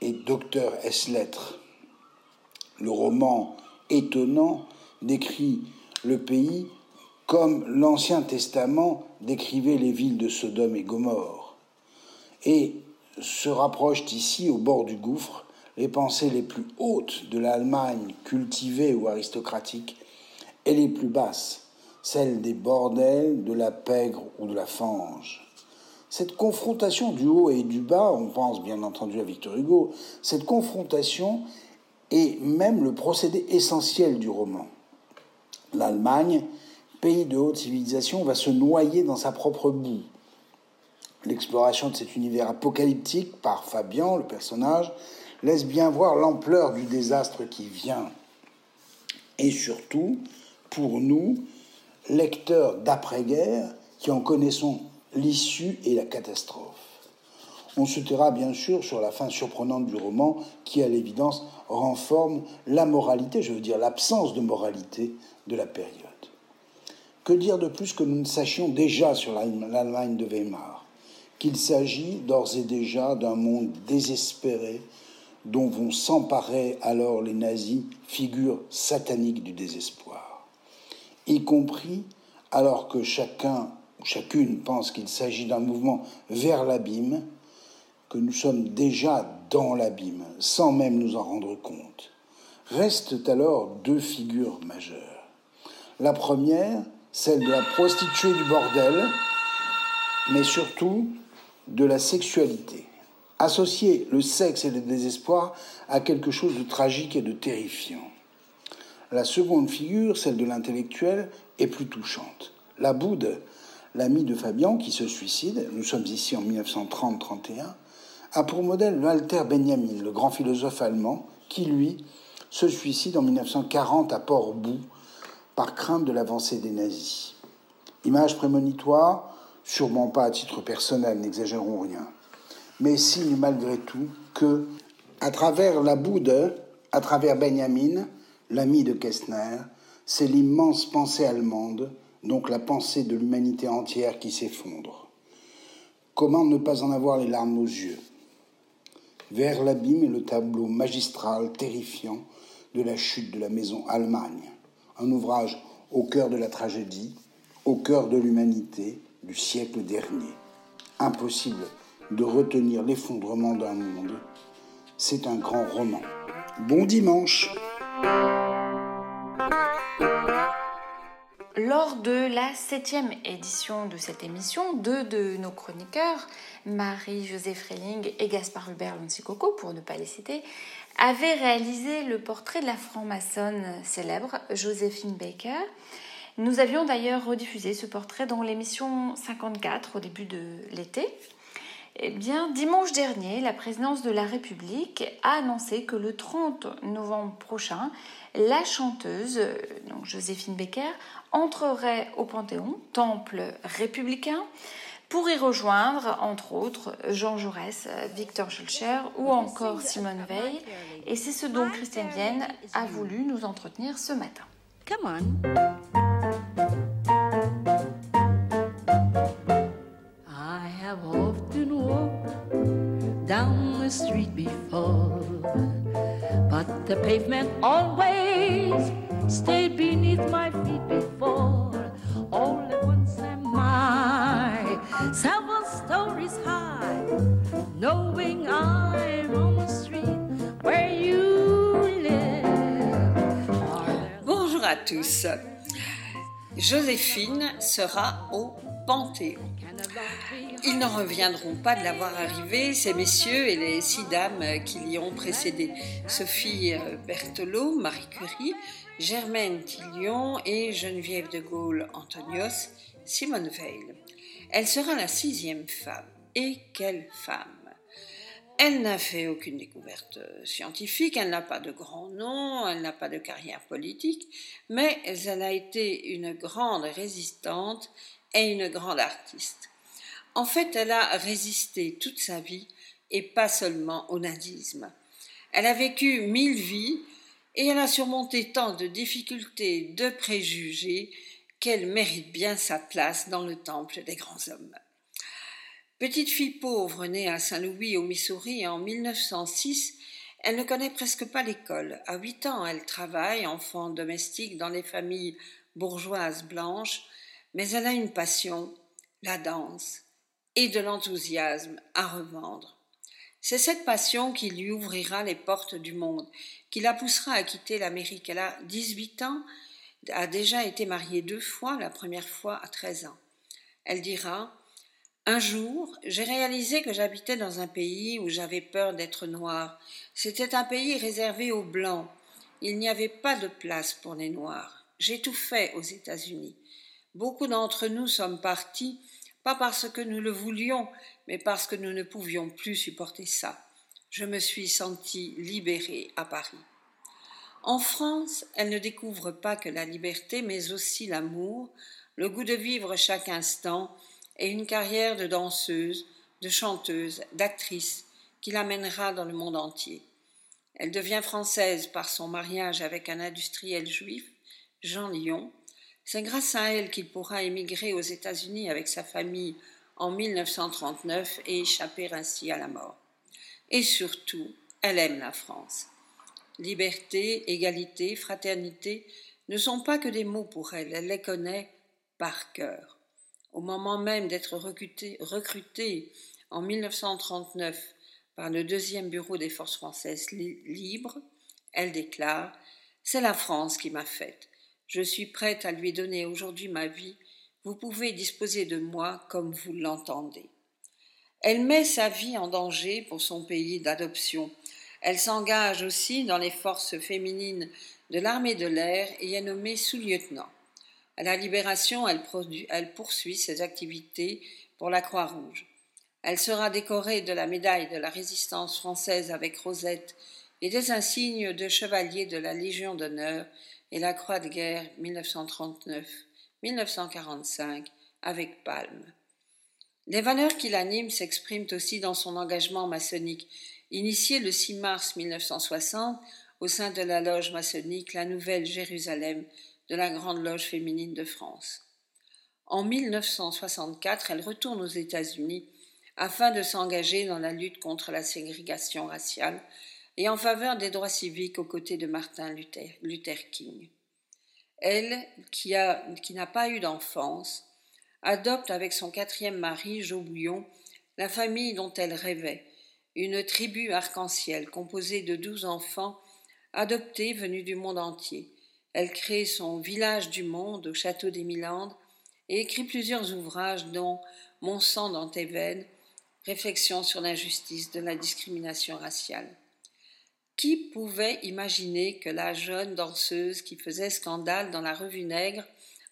est docteur S-lettres. Le roman étonnant décrit le pays comme l'Ancien Testament décrivait les villes de Sodome et Gomorre. Et se rapprochent ici, au bord du gouffre, les pensées les plus hautes de l'Allemagne cultivée ou aristocratique et les plus basses, celles des bordels, de la pègre ou de la fange. Cette confrontation du haut et du bas, on pense bien entendu à Victor Hugo, cette confrontation est même le procédé essentiel du roman. L'Allemagne, pays de haute civilisation, va se noyer dans sa propre boue. L'exploration de cet univers apocalyptique par Fabian, le personnage, laisse bien voir l'ampleur du désastre qui vient. Et surtout, pour nous, lecteurs d'après-guerre, qui en connaissons l'issue et la catastrophe. On se taira bien sûr sur la fin surprenante du roman qui, à l'évidence, renforme la moralité, je veux dire l'absence de moralité de la période. Que dire de plus que nous ne sachions déjà sur l'Allemagne de Weimar Qu'il s'agit d'ores et déjà d'un monde désespéré dont vont s'emparer alors les nazis, figures sataniques du désespoir, y compris alors que chacun chacune pense qu'il s'agit d'un mouvement vers l'abîme, que nous sommes déjà dans l'abîme, sans même nous en rendre compte. Restent alors deux figures majeures. La première, celle de la prostituée du bordel, mais surtout de la sexualité. Associer le sexe et le désespoir à quelque chose de tragique et de terrifiant. La seconde figure, celle de l'intellectuel, est plus touchante. La Bouddhe, l'ami de Fabian qui se suicide, nous sommes ici en 1930-31, a pour modèle Walter Benjamin, le grand philosophe allemand, qui, lui, se suicide en 1940 à Port-Bou par crainte de l'avancée des nazis. Image prémonitoire, sûrement pas à titre personnel, n'exagérons rien, mais signe malgré tout que, à travers la Boude, à travers Benjamin, l'ami de Kestner, c'est l'immense pensée allemande donc la pensée de l'humanité entière qui s'effondre. Comment ne pas en avoir les larmes aux yeux? Vers l'abîme est le tableau magistral, terrifiant, de la chute de la maison Allemagne, un ouvrage au cœur de la tragédie, au cœur de l'humanité du siècle dernier. Impossible de retenir l'effondrement d'un monde. C'est un grand roman. Bon dimanche Lors de la septième édition de cette émission, deux de nos chroniqueurs, Marie-Josée Freling et Gaspard Hubert Lonsicoco, pour ne pas les citer, avaient réalisé le portrait de la franc-maçonne célèbre Joséphine Baker. Nous avions d'ailleurs rediffusé ce portrait dans l'émission 54 au début de l'été. Eh bien, dimanche dernier, la présidence de la République a annoncé que le 30 novembre prochain, la chanteuse, donc Joséphine Baker, entrerait au Panthéon, temple républicain, pour y rejoindre, entre autres, Jean Jaurès, Victor Schulcher ou encore Simone Veil. Et c'est ce dont Christiane Vienne a voulu nous entretenir ce matin. Come on. I have often walked down the street before, but the pavement always stayed beneath my feet before. All several stories high, knowing I'm on the street where you live. Bonjour à tous. Joséphine sera au Panthéon. Ils n'en reviendront pas de l'avoir arrivé, ces messieurs et les six dames qui l'y ont précédé. Sophie Berthelot, Marie Curie, Germaine Tillion et Geneviève de Gaulle Antonios, Simone Veil. Elle sera la sixième femme. Et quelle femme? Elle n'a fait aucune découverte scientifique, elle n'a pas de grand nom, elle n'a pas de carrière politique, mais elle a été une grande résistante et une grande artiste. En fait, elle a résisté toute sa vie et pas seulement au nazisme. Elle a vécu mille vies et elle a surmonté tant de difficultés, de préjugés qu'elle mérite bien sa place dans le temple des grands hommes. Petite fille pauvre née à Saint-Louis au Missouri en 1906, elle ne connaît presque pas l'école. À huit ans, elle travaille, enfant domestique, dans les familles bourgeoises blanches, mais elle a une passion, la danse, et de l'enthousiasme à revendre. C'est cette passion qui lui ouvrira les portes du monde, qui la poussera à quitter l'Amérique. Elle a 18 ans, a déjà été mariée deux fois, la première fois à 13 ans. Elle dira un jour, j'ai réalisé que j'habitais dans un pays où j'avais peur d'être noir. C'était un pays réservé aux blancs. Il n'y avait pas de place pour les noirs. J'ai tout fait aux États-Unis. Beaucoup d'entre nous sommes partis, pas parce que nous le voulions, mais parce que nous ne pouvions plus supporter ça. Je me suis sentie libérée à Paris. En France, elle ne découvre pas que la liberté, mais aussi l'amour, le goût de vivre chaque instant, et une carrière de danseuse, de chanteuse, d'actrice qui l'amènera dans le monde entier. Elle devient française par son mariage avec un industriel juif, Jean Lyon. C'est grâce à elle qu'il pourra émigrer aux États-Unis avec sa famille en 1939 et échapper ainsi à la mort. Et surtout, elle aime la France. Liberté, égalité, fraternité ne sont pas que des mots pour elle, elle les connaît par cœur. Au moment même d'être recrutée, en 1939 par le deuxième bureau des forces françaises libres, elle déclare C'est la France qui m'a faite. Je suis prête à lui donner aujourd'hui ma vie. Vous pouvez disposer de moi comme vous l'entendez. Elle met sa vie en danger pour son pays d'adoption. Elle s'engage aussi dans les forces féminines de l'armée de l'air et est nommée sous-lieutenant. À la Libération, elle, poursuit ses activités pour la Croix-Rouge. Elle sera décorée de la médaille de la résistance française avec rosette et des insignes de chevalier de la Légion d'honneur et la Croix de guerre 1939-1945 avec palme. Les valeurs qui l'animent s'expriment aussi dans son engagement maçonnique, initié le 6 mars 1960 au sein de la loge maçonnique La Nouvelle Jérusalem de la Grande Loge féminine de France. En 1964, elle retourne aux États-Unis afin de s'engager dans la lutte contre la ségrégation raciale et en faveur des droits civiques aux côtés de Martin Luther, King. Elle, qui, qui n'a pas eu d'enfance, adopte avec son quatrième mari, Joe Bouillon, la famille dont elle rêvait, une tribu arc-en-ciel composée de douze enfants adoptés venus du monde entier, elle crée son Village du Monde au château des Milandes et écrit plusieurs ouvrages dont Mon sang dans tes veines, Réflexion sur l'injustice de la discrimination raciale. Qui pouvait imaginer que la jeune danseuse qui faisait scandale dans la revue Nègre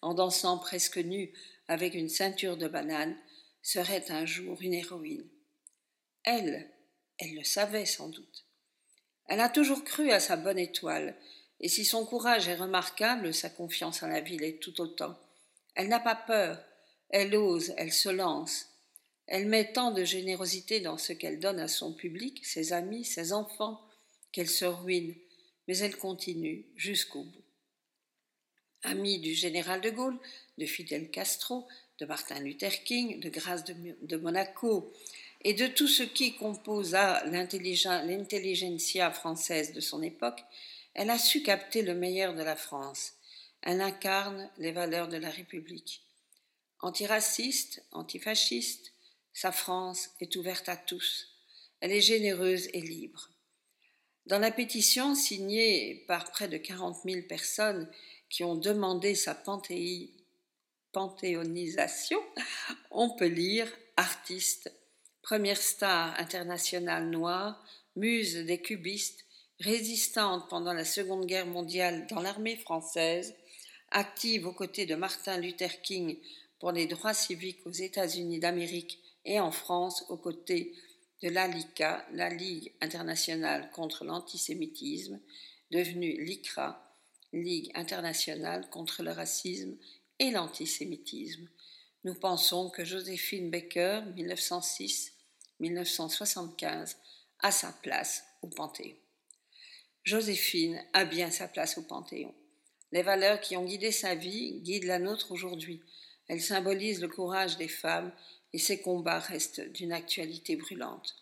en dansant presque nue avec une ceinture de banane serait un jour une héroïne? Elle, elle le savait sans doute. Elle a toujours cru à sa bonne étoile et si son courage est remarquable, sa confiance en la vie l'est tout autant. Elle n'a pas peur, elle ose, elle se lance. Elle met tant de générosité dans ce qu'elle donne à son public, ses amis, ses enfants, qu'elle se ruine, mais elle continue jusqu'au bout. Amie du général de Gaulle, de Fidel Castro, de Martin Luther King, de Grâce de, Monaco, et de tout ce qui composa l'intelligentsia française de son époque, elle a su capter le meilleur de la France. Elle incarne les valeurs de la République. Antiraciste, antifasciste, sa France est ouverte à tous. Elle est généreuse et libre. Dans la pétition signée par près de 40 000 personnes qui ont demandé sa panthéonisation, on peut lire artiste, première star internationale noire, muse des cubistes, résistante pendant la Seconde Guerre mondiale dans l'armée française, active aux côtés de Martin Luther King pour les droits civiques aux États-Unis d'Amérique et en France aux côtés de l'ALICA, la Ligue internationale contre l'antisémitisme, devenue l'ICRA, Ligue internationale contre le racisme et l'antisémitisme. Nous pensons que Joséphine Baker, 1906-1975, a sa place au Panthéon. Joséphine a bien sa place au Panthéon. Les valeurs qui ont guidé sa vie guident la nôtre aujourd'hui. Elles symbolisent le courage des femmes et ces combats restent d'une actualité brûlante.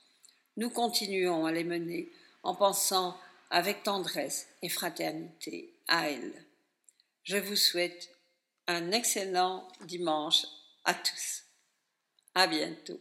Nous continuons à les mener en pensant avec tendresse et fraternité à elles. Je vous souhaite un excellent dimanche à tous. À bientôt.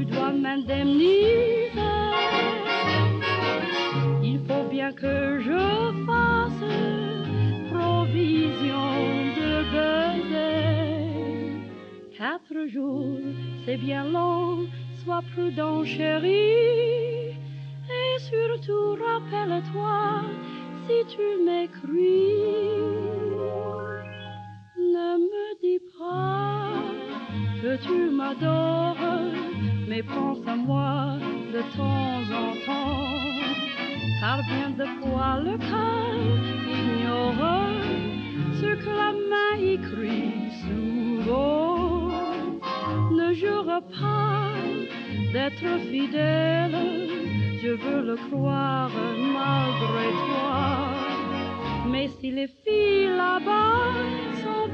tu dois m'indemniser. Il faut bien que je fasse provision de baiser. Quatre jours, c'est bien long, sois prudent chérie. Et surtout rappelle-toi si tu m'écris. Ne me dis pas que tu m'adores mais pense à moi de temps en temps. Car bien de fois le cœur ignore ce que la main écrit souvent. Ne jure pas d'être fidèle, je veux le croire malgré toi. Mais si les filles là-bas sont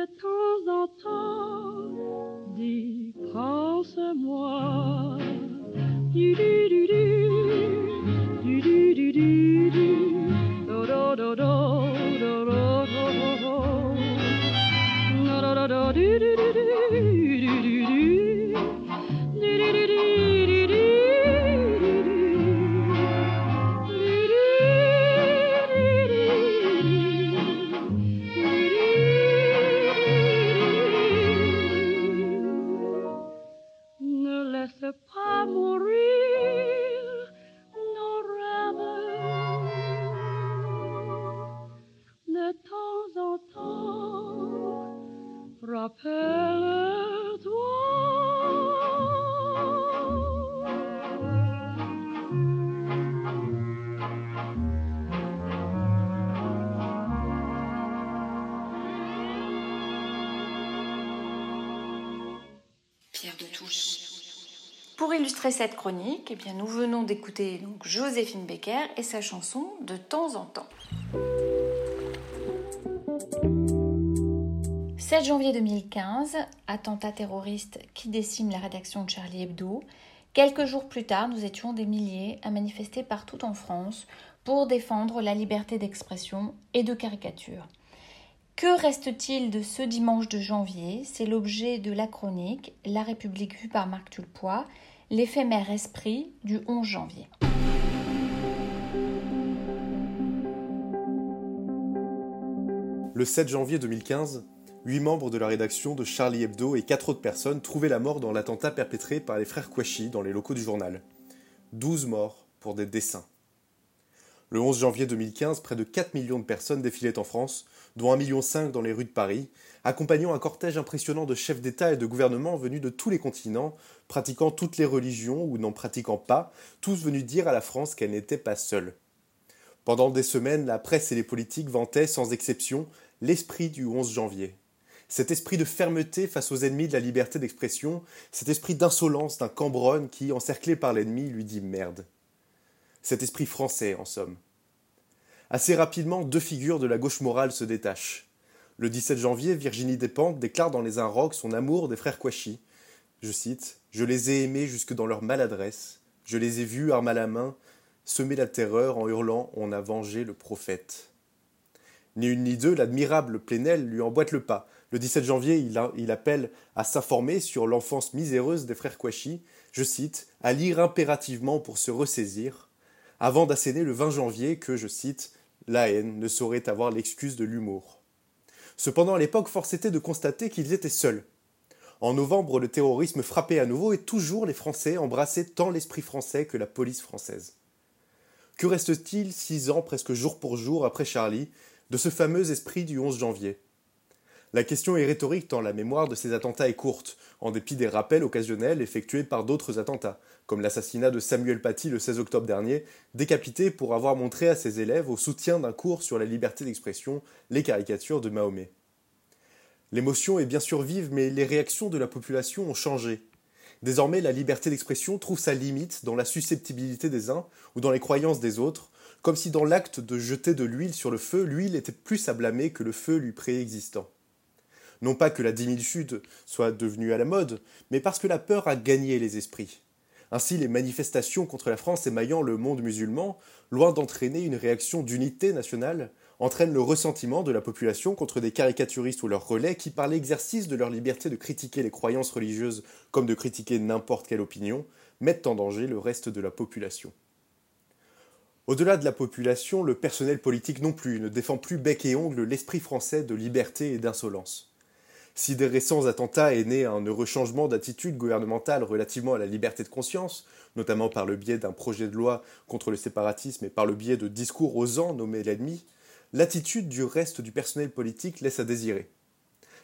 de temps en temps, dis pense-moi. Du du du du, du du du du, do do do do, do do do do, do do do do do. Illustrer cette chronique, eh bien, nous venons d'écouter donc Joséphine Becker et sa chanson De temps en temps. 7 janvier 2015, attentat terroriste qui décime la rédaction de Charlie Hebdo. Quelques jours plus tard, nous étions des milliers à manifester partout en France pour défendre la liberté d'expression et de caricature. Que reste-t-il de ce dimanche de janvier? C'est l'objet de la chronique La République vue par Marc Tulpois, l'éphémère esprit du 11 janvier. Le 7 janvier 2015, huit membres de la rédaction de Charlie Hebdo et quatre autres personnes trouvaient la mort dans l'attentat perpétré par les frères Kouachi dans les locaux du journal. 12 morts pour des dessins. Le 11 janvier 2015, près de 4 millions de personnes défilaient en France dont 1,5 million dans les rues de Paris, accompagnant un cortège impressionnant de chefs d'État et de gouvernement venus de tous les continents, pratiquant toutes les religions ou n'en pratiquant pas, tous venus dire à la France qu'elle n'était pas seule. Pendant des semaines, la presse et les politiques vantaient sans exception l'esprit du 11 janvier. Cet esprit de fermeté face aux ennemis de la liberté d'expression, cet esprit d'insolence d'un Cambronne qui, encerclé par l'ennemi, lui dit merde. Cet esprit français, en somme. Assez rapidement, deux figures de la gauche morale se détachent. Le 17 janvier, Virginie Despentes déclare dans Les Inrocks son amour des frères Kouachi. Je cite Je les ai aimés jusque dans leur maladresse. Je les ai vus, armes à la main, semer la terreur en hurlant On a vengé le prophète. Ni une ni deux, l'admirable Plenel lui emboîte le pas. Le 17 janvier, il, appelle à s'informer sur l'enfance miséreuse des frères Kouachi, je cite, à lire impérativement pour se ressaisir, avant d'asséner le 20 janvier que, je cite, la haine ne saurait avoir l'excuse de l'humour. Cependant, à l'époque, force était de constater qu'ils étaient seuls. En novembre, le terrorisme frappait à nouveau et toujours les Français embrassaient tant l'esprit français que la police française. Que reste-t-il, six ans presque jour pour jour après Charlie, de ce fameux esprit du 11 janvier? La question est rhétorique tant la mémoire de ces attentats est courte, en dépit des rappels occasionnels effectués par d'autres attentats, comme l'assassinat de Samuel Paty le 16 octobre dernier, décapité pour avoir montré à ses élèves, au soutien d'un cours sur la liberté d'expression, les caricatures de Mahomet. L'émotion est bien sûr vive, mais les réactions de la population ont changé. Désormais, la liberté d'expression trouve sa limite dans la susceptibilité des uns ou dans les croyances des autres, comme si dans l'acte de jeter de l'huile sur le feu, l'huile était plus à blâmer que le feu lui préexistant. Non pas que la dimilitude soit devenue à la mode, mais parce que la peur a gagné les esprits. Ainsi, les manifestations contre la France émaillant le monde musulman, loin d'entraîner une réaction d'unité nationale, entraînent le ressentiment de la population contre des caricaturistes ou leurs relais qui, par l'exercice de leur liberté de critiquer les croyances religieuses comme de critiquer n'importe quelle opinion, mettent en danger le reste de la population. Au-delà de la population, le personnel politique non plus ne défend plus bec et ongle l'esprit français de liberté et d'insolence. Si des récents attentats est né un heureux changement d'attitude gouvernementale relativement à la liberté de conscience, notamment par le biais d'un projet de loi contre le séparatisme et par le biais de discours osant nommer l'ennemi, l'attitude du reste du personnel politique laisse à désirer.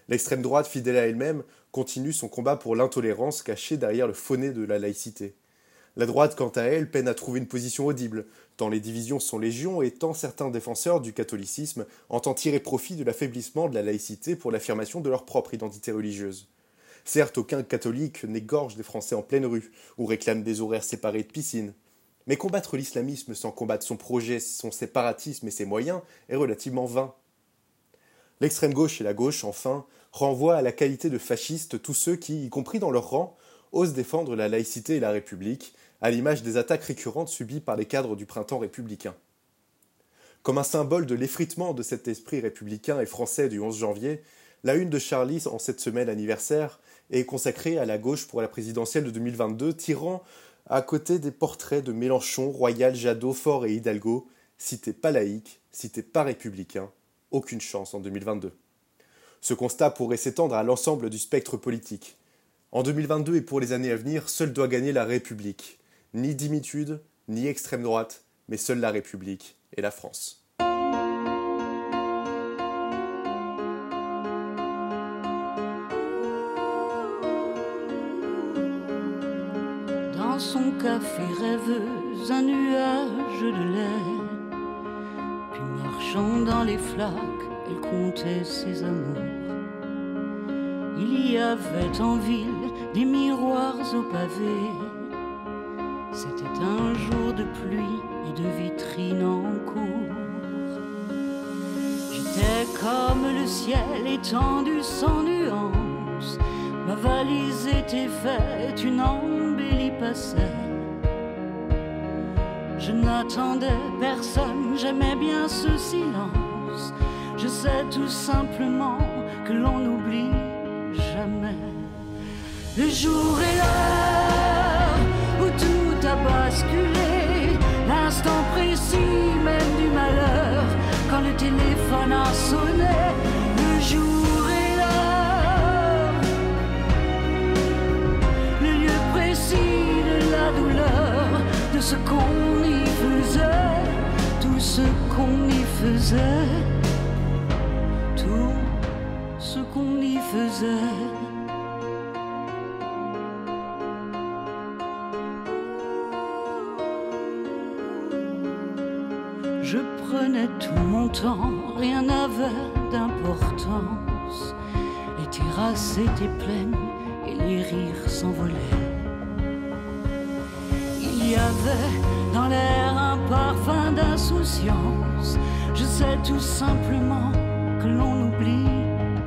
L'extrême droite, fidèle à elle-même, continue son combat pour l'intolérance cachée derrière le fauné de la laïcité. La droite, quant à elle, peine à trouver une position audible, tant les divisions sont légion et tant certains défenseurs du catholicisme entendent tirer profit de l'affaiblissement de la laïcité pour l'affirmation de leur propre identité religieuse. Certes, aucun catholique n'égorge des Français en pleine rue ou réclame des horaires séparés de piscine. Mais combattre l'islamisme sans combattre son projet, son séparatisme et ses moyens est relativement vain. L'extrême gauche et la gauche, enfin, renvoient à la qualité de fascistes tous ceux qui, y compris dans leur rang, osent défendre la laïcité et la République, à l'image des attaques récurrentes subies par les cadres du printemps républicain. Comme un symbole de l'effritement de cet esprit républicain et français du 11 janvier, la une de Charlie en cette semaine anniversaire est consacrée à la gauche pour la présidentielle de 2022, tirant à côté des portraits de Mélenchon, Royal, Jadot, Faure et Hidalgo, si t'es pas laïque, si t'es pas républicain, aucune chance en 2022. Ce constat pourrait s'étendre à l'ensemble du spectre politique. En 2022 et pour les années à venir, seule doit gagner la République, ni dimitude, ni extrême droite, mais seule la République et la France. Dans son café rêveuse, un nuage de lait. Puis marchant dans les flaques, elle comptait ses amours. Il y avait en ville des miroirs au pavé c'était un jour de pluie et de vitrines en cours. J'étais comme le ciel étendu sans nuance. Ma valise était faite, une embellie passait. Je n'attendais personne, j'aimais bien ce silence. Je sais tout simplement que l'on n'oublie jamais le jour et l'heure nosso rien n'avait d'importance. Les terrasses étaient pleines et les rires s'envolaient. Il y avait dans l'air un parfum d'insouciance. Je sais tout simplement que l'on n'oublie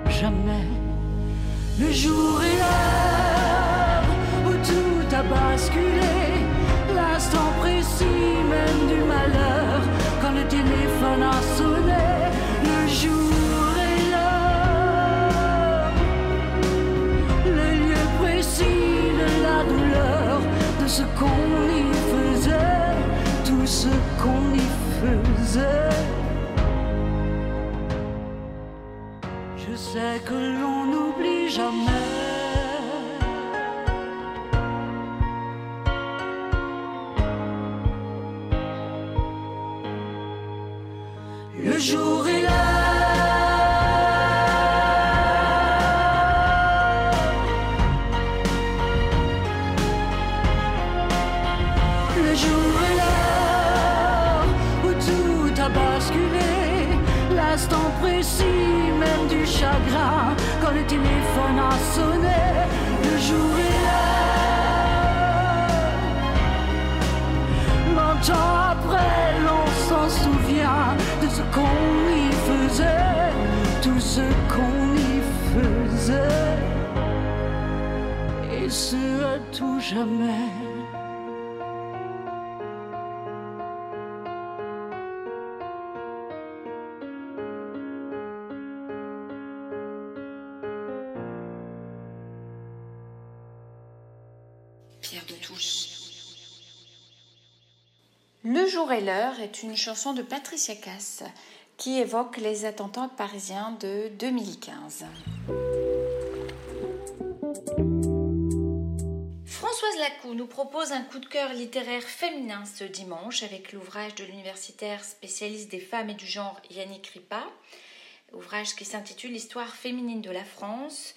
jamais le jour et l'heure où tout a basculé, Je sais que l'on n'oublie jamais. Et ce à tout jamais. Pierre de Touche. Le jour et l'heure est une chanson de Patricia Cass qui évoque les attentats parisiens de 2015. Françoise Lacou nous propose un coup de cœur littéraire féminin ce dimanche avec l'ouvrage de l'universitaire spécialiste des femmes et du genre Yannick Ripa, ouvrage qui s'intitule Histoire féminine de la France,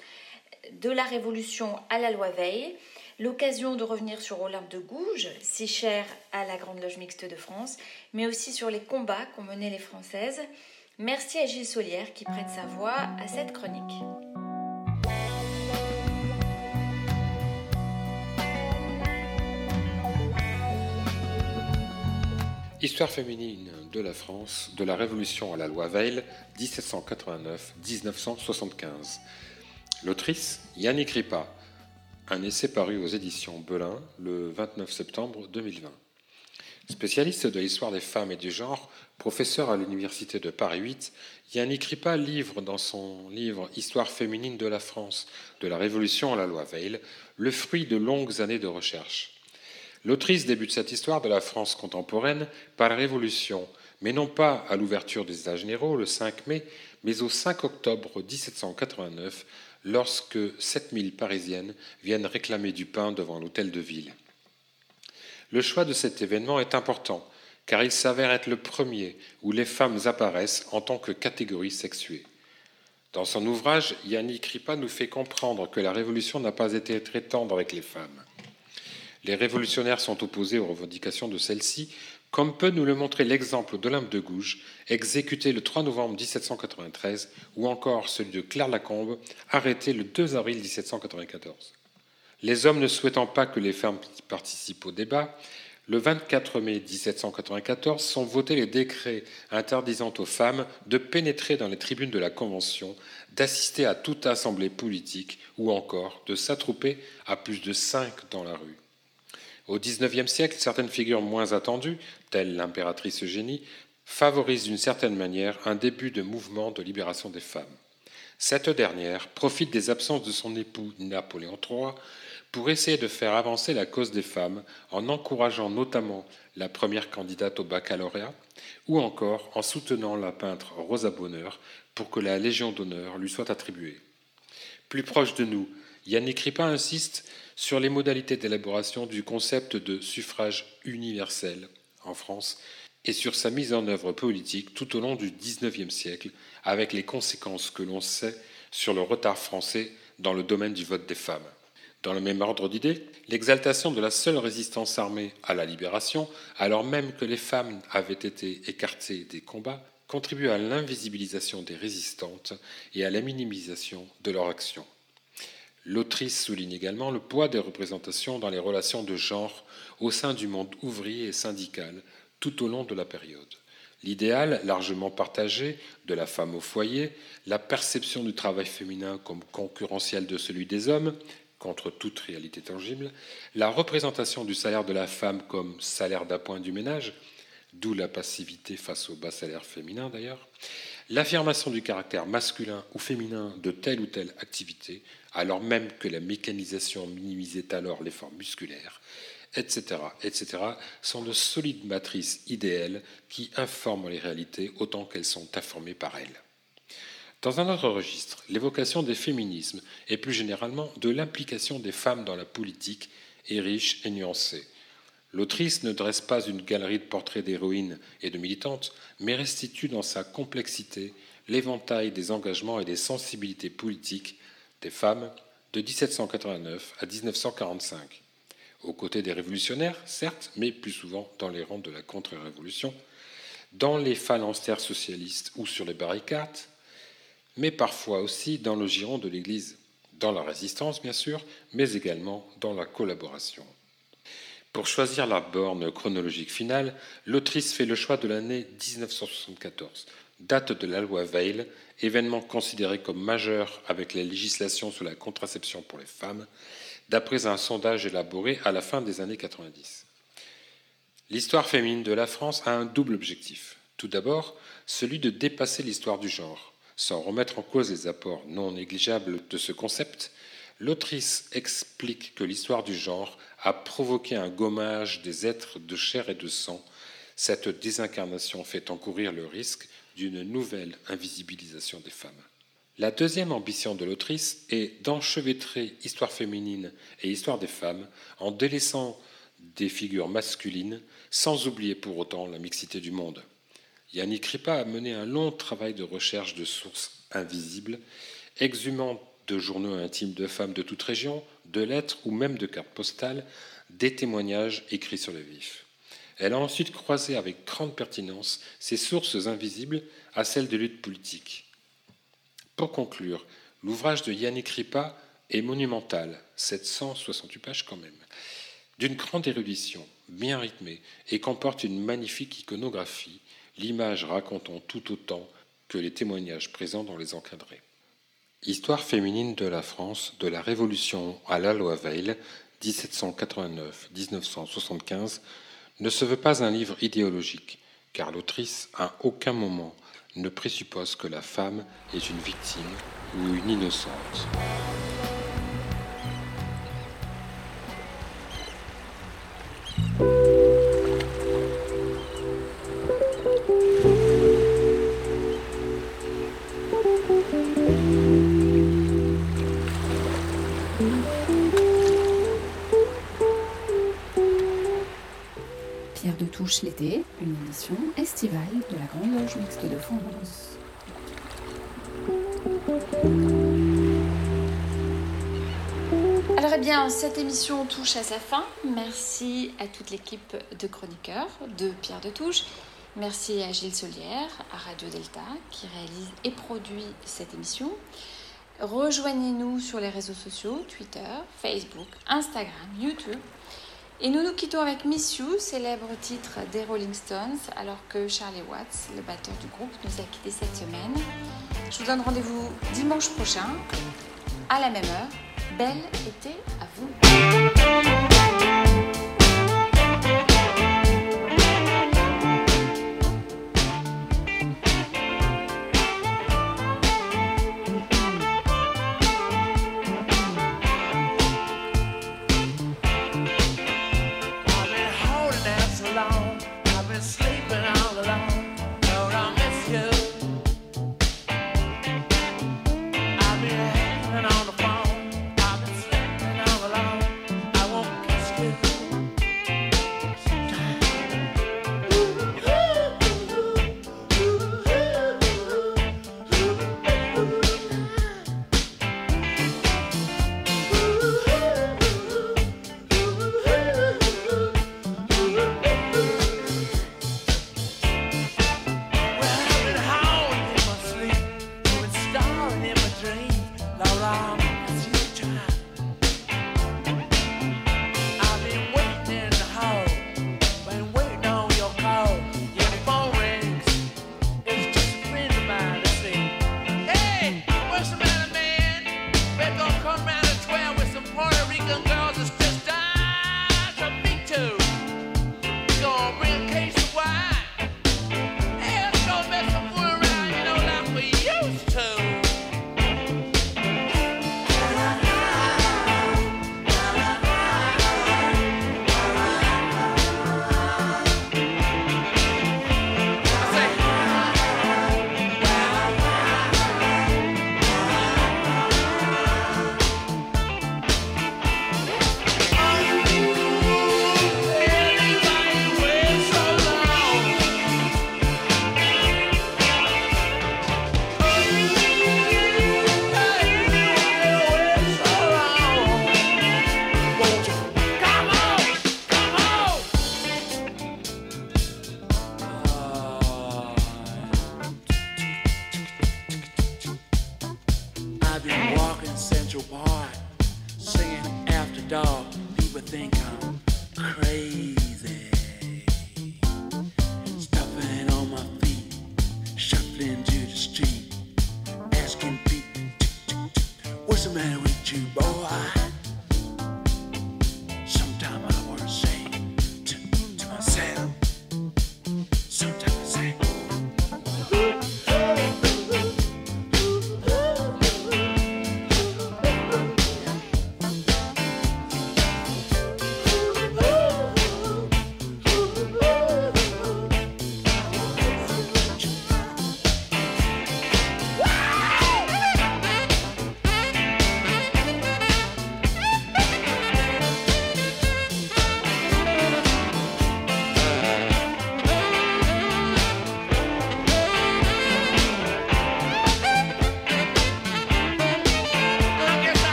de la Révolution à la loi Veil. L'occasion de revenir sur Olympe de Gouges, si cher à la Grande Loge Mixte de France, mais aussi sur les combats qu'ont menés les Françaises. Merci à Gilles Solière qui prête sa voix à cette chronique. Histoire féminine de la France, de la Révolution à la loi Veil, 1789-1975. L'autrice, Yannick Ripa, un essai paru aux éditions Belin le 29 septembre 2020. Spécialiste de l'histoire des femmes et du genre, professeur à l'Université de Paris 8, Yannick Ripa livre dans son livre Histoire féminine de la France, de la Révolution à la loi Veil, le fruit de longues années de recherche. L'autrice débute cette histoire de la France contemporaine par la Révolution, mais non pas à l'ouverture des États généraux le 5 mai, mais au 5 octobre 1789, lorsque 7000 Parisiennes viennent réclamer du pain devant l'hôtel de ville. Le choix de cet événement est important, car il s'avère être le premier où les femmes apparaissent en tant que catégorie sexuée. Dans son ouvrage, Yannick Ripa nous fait comprendre que la Révolution n'a pas été très tendre avec les femmes. Les révolutionnaires sont opposés aux revendications de celles-ci, comme peut nous le montrer l'exemple d'Olympe de Gouges, exécuté le 3 novembre 1793, ou encore celui de Claire Lacombe, arrêté le 2 avril 1794. Les hommes ne souhaitant pas que les femmes participent au débat, le 24 mai 1794 sont votés les décrets interdisant aux femmes de pénétrer dans les tribunes de la Convention, d'assister à toute assemblée politique ou encore de s'attrouper à plus de cinq dans la rue. Au XIXe siècle, certaines figures moins attendues, telles l'impératrice Eugénie, favorisent d'une certaine manière un début de mouvement de libération des femmes. Cette dernière profite des absences de son époux Napoléon III pour essayer de faire avancer la cause des femmes en encourageant notamment la première candidate au baccalauréat ou encore en soutenant la peintre Rosa Bonheur pour que la Légion d'honneur lui soit attribuée. Plus proche de nous, Yannick Ripa insiste sur les modalités d'élaboration du concept de suffrage universel en France et sur sa mise en œuvre politique tout au long du XIXe siècle, avec les conséquences que l'on sait sur le retard français dans le domaine du vote des femmes. Dans le même ordre d'idées, l'exaltation de la seule résistance armée à la libération, alors même que les femmes avaient été écartées des combats, contribue à l'invisibilisation des résistantes et à la minimisation de leur action. L'autrice souligne également le poids des représentations dans les relations de genre au sein du monde ouvrier et syndical tout au long de la période. L'idéal, largement partagé, de la femme au foyer, la perception du travail féminin comme concurrentiel de celui des hommes, contre toute réalité tangible, la représentation du salaire de la femme comme salaire d'appoint du ménage, d'où la passivité face au bas salaire féminin d'ailleurs, l'affirmation du caractère masculin ou féminin de telle ou telle activité, alors même que la mécanisation minimisait alors l'effort musculaire, etc., etc., sont de solides matrices idéales qui informent les réalités autant qu'elles sont informées par elles. Dans un autre registre, l'évocation des féminismes et plus généralement de l'implication des femmes dans la politique est riche et nuancée. L'autrice ne dresse pas une galerie de portraits d'héroïnes et de militantes, mais restitue dans sa complexité l'éventail des engagements et des sensibilités politiques des femmes de 1789 à 1945 aux côtés des révolutionnaires, certes, mais plus souvent dans les rangs de la contre-révolution, dans les phalanstères socialistes ou sur les barricades, mais parfois aussi dans le giron de l'Église, dans la résistance bien sûr, mais également dans la collaboration. Pour choisir la borne chronologique finale, l'autrice fait le choix de l'année 1974, date de la loi Veil, événement considéré comme majeur avec la législation sur la contraception pour les femmes, d'après un sondage élaboré à la fin des années 90. L'histoire féminine de la France a un double objectif. Tout d'abord, celui de dépasser l'histoire du genre. Sans remettre en cause les apports non négligeables de ce concept, l'autrice explique que l'histoire du genre a provoqué un gommage des êtres de chair et de sang. Cette désincarnation fait encourir le risque d'une nouvelle invisibilisation des femmes. La deuxième ambition de l'autrice est d'enchevêtrer histoire féminine et histoire des femmes en délaissant des figures masculines sans oublier pour autant la mixité du monde. Yannick Ripa a mené un long travail de recherche de sources invisibles, exhumant de journaux intimes de femmes de toute région, de lettres ou même de cartes postales, des témoignages écrits sur le vif. Elle a ensuite croisé avec grande pertinence ces sources invisibles à celles de lutte politique pour conclure, l'ouvrage de Yannick Ripa est monumental, 768 pages quand même, d'une grande érudition, bien rythmée, et comporte une magnifique iconographie, l'image racontant tout autant que les témoignages présents dans les encadrés. Histoire féminine de la France de la Révolution à la loi Veil, 1789-1975, ne se veut pas un livre idéologique, car l'autrice, à aucun moment, ne présuppose que la femme est une victime ou une innocente. L'été, une édition estivale de la Grande Loge Mixte de France. Alors eh bien, cette émission touche à sa fin. Merci à toute l'équipe de chroniqueurs de Pierre de Touche. Merci à Gilles Solière, à Radio Delta, qui réalise et produit cette émission. Rejoignez-nous sur les réseaux sociaux, Twitter, Facebook, Instagram, YouTube. Et nous nous quittons avec Miss You, célèbre titre des Rolling Stones, alors que Charlie Watts, le batteur du groupe, nous a quittés cette semaine. Je vous donne rendez-vous dimanche prochain, à la même heure. Bel été à vous.